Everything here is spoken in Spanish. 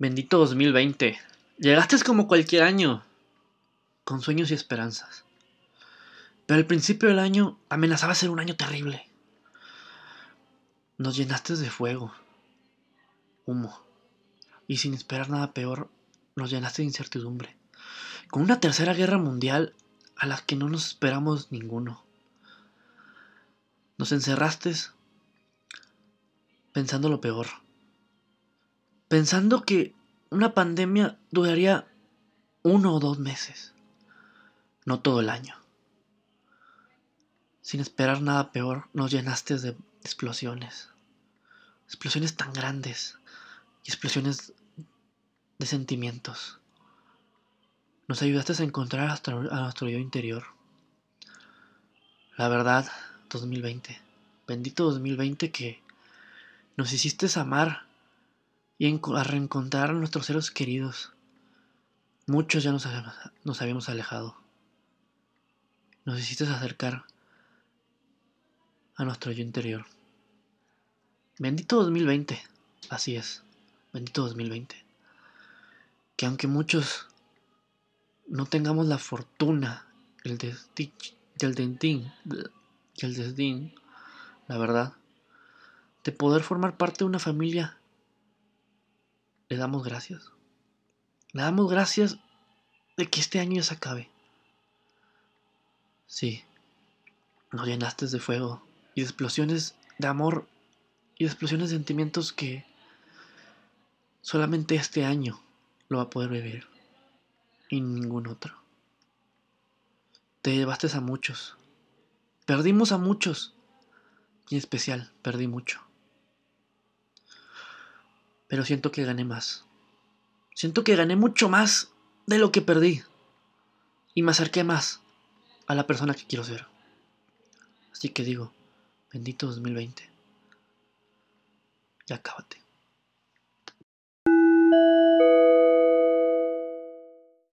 Bendito 2020. Llegaste como cualquier año, con sueños y esperanzas. Pero al principio del año amenazaba ser un año terrible. Nos llenaste de fuego, humo, y sin esperar nada peor, nos llenaste de incertidumbre. Con una tercera guerra mundial a la que no nos esperamos ninguno. Nos encerraste pensando lo peor. Pensando que una pandemia duraría uno o dos meses, no todo el año. Sin esperar nada peor, nos llenaste de explosiones. Explosiones tan grandes y explosiones de sentimientos. Nos ayudaste a encontrar a nuestro yo interior. La verdad, 2020. Bendito 2020 que nos hiciste amar y a reencontrar a nuestros seres queridos. Muchos ya nos, nos habíamos alejado. Nos hiciste acercar a nuestro yo interior. Bendito 2020, así es, bendito 2020. Que aunque muchos no tengamos la fortuna, el desdín, el dentín, el la verdad, de poder formar parte de una familia, le damos gracias. Le damos gracias de que este año ya se acabe. Sí, nos llenaste de fuego, y de explosiones de amor y de explosiones de sentimientos que solamente este año lo va a poder vivir y ningún otro. Te llevaste a muchos, perdimos a muchos y en especial perdí mucho. Pero siento que gané más. Siento que gané mucho más de lo que perdí. Y me acerqué más a la persona que quiero ser. Así que digo, Bendito 2020. Ya cábate.